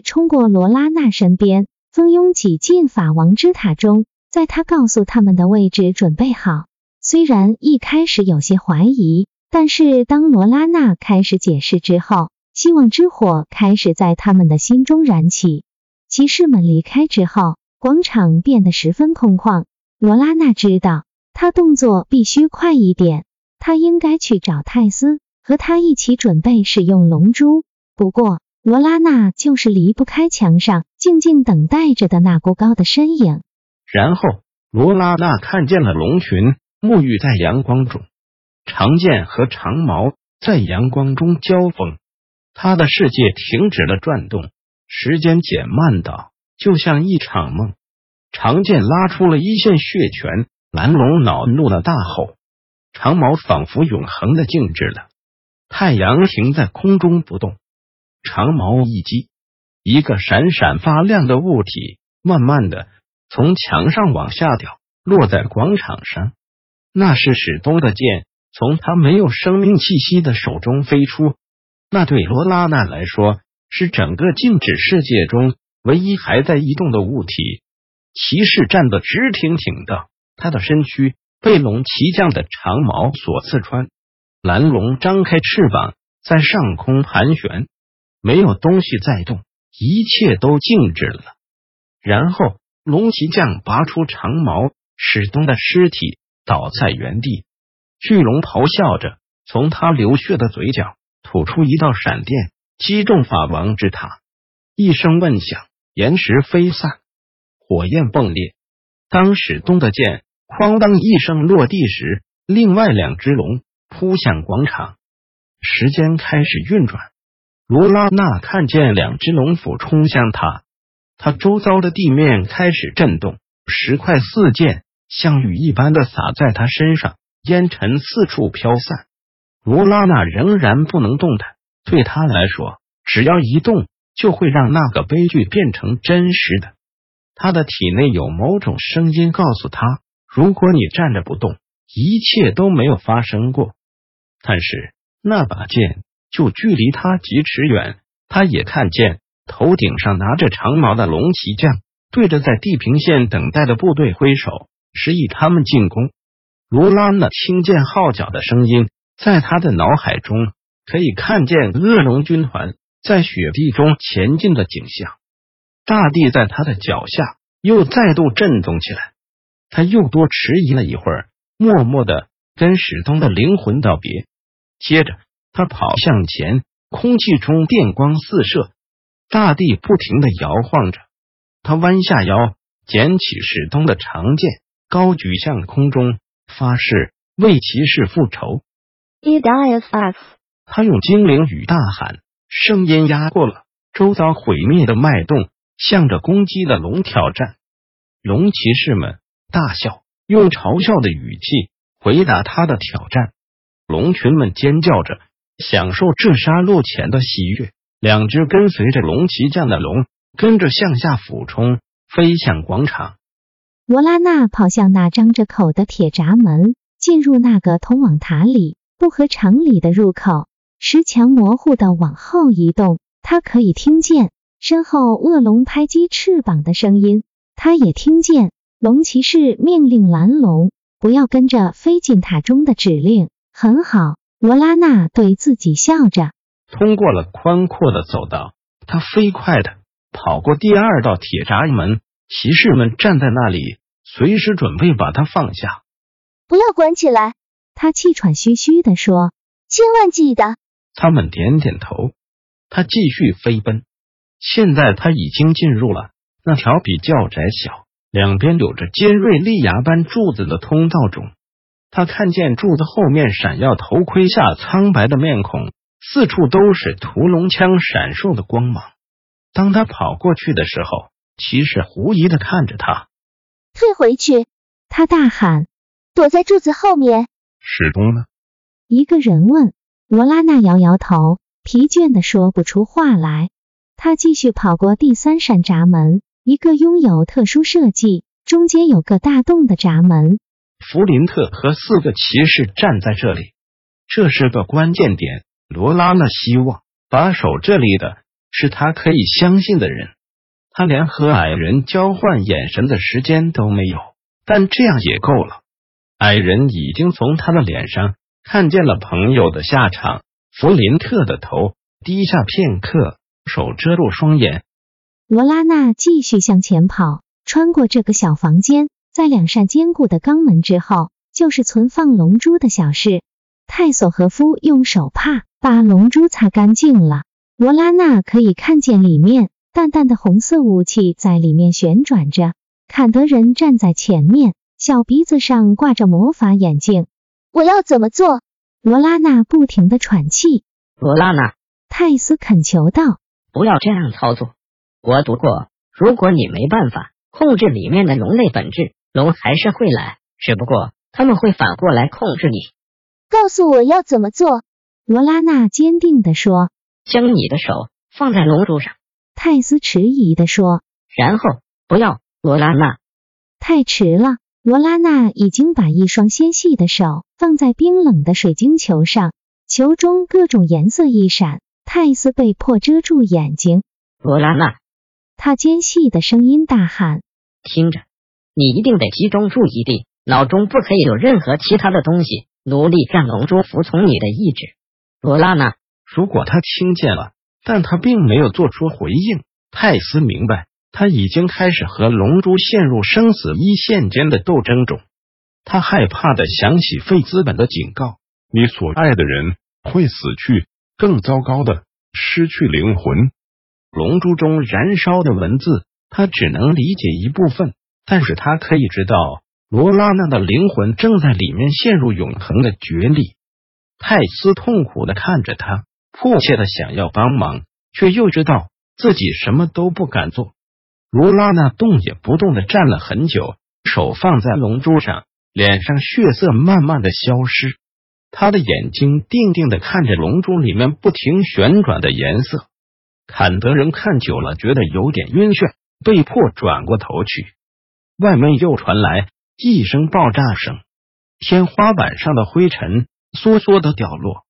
冲过罗拉娜身边，蜂拥挤进法王之塔中，在他告诉他们的位置准备好。虽然一开始有些怀疑，但是当罗拉娜开始解释之后，希望之火开始在他们的心中燃起。骑士们离开之后，广场变得十分空旷。罗拉娜知道，他动作必须快一点，他应该去找泰斯，和他一起准备使用龙珠。不过，罗拉娜就是离不开墙上静静等待着的那孤高的身影。然后，罗拉娜看见了龙群沐浴在阳光中，长剑和长矛在阳光中交锋，他的世界停止了转动，时间减慢到就像一场梦。长剑拉出了一线血泉，蓝龙恼怒的大吼，长矛仿佛永恒的静止了。太阳停在空中不动。长矛一击，一个闪闪发亮的物体慢慢的从墙上往下掉，落在广场上。那是史东的剑，从他没有生命气息的手中飞出。那对罗拉娜来说，是整个静止世界中唯一还在移动的物体。骑士站得直挺挺的，他的身躯被龙骑将的长矛所刺穿。蓝龙张开翅膀，在上空盘旋。没有东西在动，一切都静止了。然后，龙骑将拔出长矛，史东的尸体倒在原地。巨龙咆哮着，从他流血的嘴角吐出一道闪电，击中法王之塔。一声闷响，岩石飞散，火焰迸裂。当史东的剑哐当一声落地时，另外两只龙扑向广场。时间开始运转。罗拉娜看见两只龙斧冲向他，他周遭的地面开始震动，石块四溅，像雨一般的洒在他身上，烟尘四处飘散。罗拉娜仍然不能动弹，对他来说，只要一动，就会让那个悲剧变成真实的。他的体内有某种声音告诉他：如果你站着不动，一切都没有发生过。但是那把剑。就距离他几尺远，他也看见头顶上拿着长矛的龙骑将对着在地平线等待的部队挥手，示意他们进攻。罗拉娜听见号角的声音，在他的脑海中可以看见恶龙军团在雪地中前进的景象。大地在他的脚下又再度震动起来。他又多迟疑了一会儿，默默的跟史东的灵魂道别，接着。他跑向前，空气中电光四射，大地不停的摇晃着。他弯下腰，捡起史东的长剑，高举向空中，发誓为骑士复仇。他用精灵语大喊，声音压过了周遭毁灭的脉动，向着攻击的龙挑战。龙骑士们大笑，用嘲笑的语气回答他的挑战。龙群们尖叫着。享受这杀戮前的喜悦，两只跟随着龙骑将的龙跟着向下俯冲，飞向广场。罗拉娜跑向那张着口的铁闸门，进入那个通往塔里不合常理的入口。石墙模糊的往后移动，他可以听见身后恶龙拍击翅膀的声音。他也听见龙骑士命令蓝龙不要跟着飞进塔中的指令。很好。罗拉娜对自己笑着，通过了宽阔的走道，他飞快的跑过第二道铁闸门。骑士们站在那里，随时准备把他放下。不要关起来，他气喘吁吁的说：“千万记得。”他们点点头。他继续飞奔。现在他已经进入了那条比较窄小、两边有着尖锐利牙般柱子的通道中。他看见柱子后面闪耀头盔下苍白的面孔，四处都是屠龙枪闪烁的光芒。当他跑过去的时候，骑士狐疑的看着他。退回去！他大喊。躲在柱子后面。史东呢？一个人问。罗拉娜摇摇头，疲倦的说不出话来。他继续跑过第三扇闸门，一个拥有特殊设计、中间有个大洞的闸门。弗林特和四个骑士站在这里，这是个关键点。罗拉娜希望把守这里的是他可以相信的人。他连和矮人交换眼神的时间都没有，但这样也够了。矮人已经从他的脸上看见了朋友的下场。弗林特的头低下片刻，手遮住双眼。罗拉娜继续向前跑，穿过这个小房间，在两扇坚固的钢门之后，就是存放龙珠的小室。泰索和夫用手帕把龙珠擦干净了。罗拉娜可以看见里面淡淡的红色雾气在里面旋转着。坎德人站在前面。小鼻子上挂着魔法眼镜，我要怎么做？罗拉娜不停的喘气。罗拉娜，泰斯恳求道：“不要这样操作。我读过，如果你没办法控制里面的龙类本质，龙还是会来，只不过他们会反过来控制你。告诉我要怎么做？”罗拉娜坚定的说：“将你的手放在龙珠上。”泰斯迟疑的说：“然后不要，罗拉娜，太迟了。”罗拉娜已经把一双纤细的手放在冰冷的水晶球上，球中各种颜色一闪，泰斯被迫遮住眼睛。罗拉娜，他尖细的声音大喊：“听着，你一定得集中注意力，脑中不可以有任何其他的东西，努力让龙珠服从你的意志。”罗拉娜，如果他听见了，但他并没有做出回应。泰斯明白。他已经开始和龙珠陷入生死一线间的斗争中，他害怕的想起费兹本的警告：“你所爱的人会死去，更糟糕的，失去灵魂。”龙珠中燃烧的文字，他只能理解一部分，但是他可以知道罗拉娜的灵魂正在里面陷入永恒的决裂。泰斯痛苦的看着他，迫切的想要帮忙，却又知道自己什么都不敢做。罗拉娜动也不动的站了很久，手放在龙珠上，脸上血色慢慢的消失。他的眼睛定定的看着龙珠里面不停旋转的颜色。坎德人看久了，觉得有点晕眩，被迫转过头去。外面又传来一声爆炸声，天花板上的灰尘簌簌的掉落。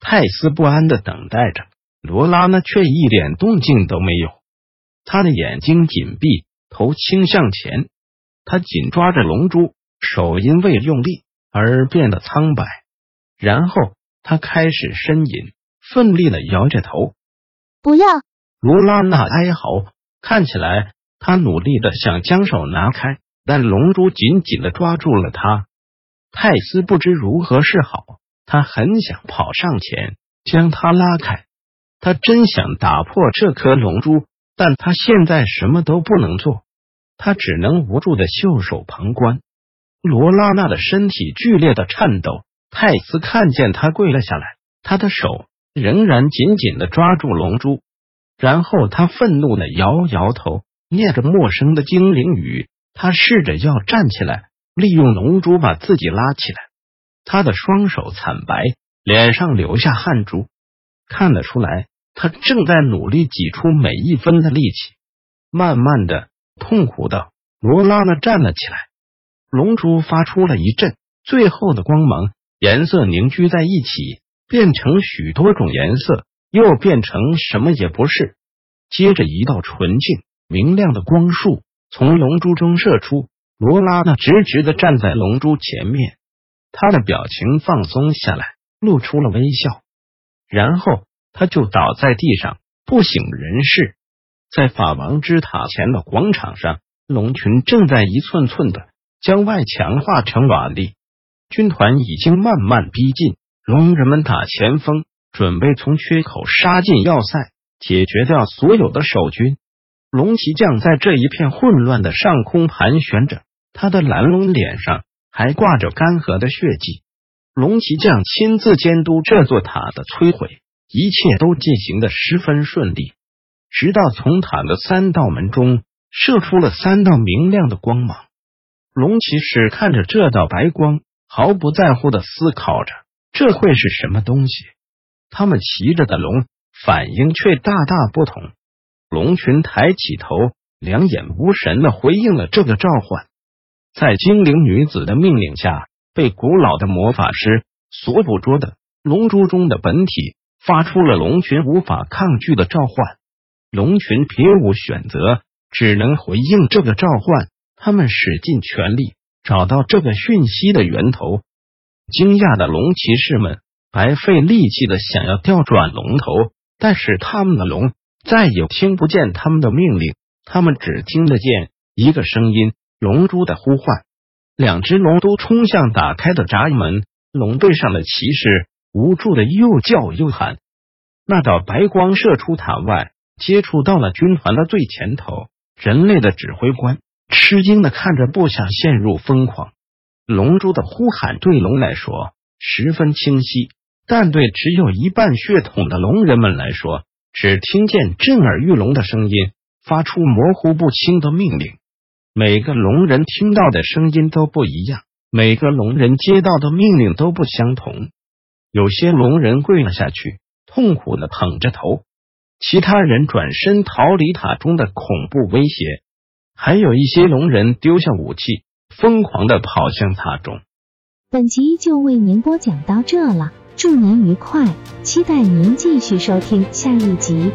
泰斯不安的等待着，罗拉呢却一点动静都没有。他的眼睛紧闭，头倾向前，他紧抓着龙珠，手因为用力而变得苍白。然后他开始呻吟，奋力的摇着头。不要！罗拉那哀嚎，看起来他努力的想将手拿开，但龙珠紧紧的抓住了他。泰斯不知如何是好，他很想跑上前将他拉开，他真想打破这颗龙珠。但他现在什么都不能做，他只能无助的袖手旁观。罗拉娜的身体剧烈的颤抖，泰斯看见他跪了下来，他的手仍然紧紧的抓住龙珠，然后他愤怒的摇摇头，念着陌生的精灵语。他试着要站起来，利用龙珠把自己拉起来。他的双手惨白，脸上流下汗珠，看得出来。他正在努力挤出每一分的力气，慢慢的，痛苦的罗拉娜站了起来。龙珠发出了一阵最后的光芒，颜色凝聚在一起，变成许多种颜色，又变成什么也不是。接着，一道纯净明亮的光束从龙珠中射出，罗拉娜直直的站在龙珠前面，他的表情放松下来，露出了微笑，然后。他就倒在地上不省人事，在法王之塔前的广场上，龙群正在一寸寸的将外墙化成瓦砾，军团已经慢慢逼近，龙人们打前锋，准备从缺口杀进要塞，解决掉所有的守军。龙骑将在这一片混乱的上空盘旋着，他的蓝龙脸上还挂着干涸的血迹。龙骑将亲自监督这座塔的摧毁。一切都进行的十分顺利。直到从塔的三道门中射出了三道明亮的光芒。龙骑士看着这道白光，毫不在乎的思考着这会是什么东西。他们骑着的龙反应却大大不同。龙群抬起头，两眼无神的回应了这个召唤。在精灵女子的命令下，被古老的魔法师所捕捉的龙珠中的本体发出了龙群无法抗拒的召唤。龙群别无选择，只能回应这个召唤。他们使尽全力找到这个讯息的源头。惊讶的龙骑士们白费力气的想要调转龙头，但是他们的龙再也听不见他们的命令，他们只听得见一个声音：龙珠的呼唤。两只龙都冲向打开的闸门，龙背上的骑士无助的又叫又喊。那道白光射出塔外，接触到了军团的最前头，人类的指挥官。吃惊的看着，部下陷入疯狂。龙珠的呼喊对龙来说十分清晰，但对只有一半血统的龙人们来说，只听见震耳欲聋的声音，发出模糊不清的命令。每个龙人听到的声音都不一样，每个龙人接到的命令都不相同。有些龙人跪了下去，痛苦的捧着头；其他人转身逃离塔中的恐怖威胁。还有一些龙人丢下武器，疯狂的跑向塔中。本集就为您播讲到这了，祝您愉快，期待您继续收听下一集。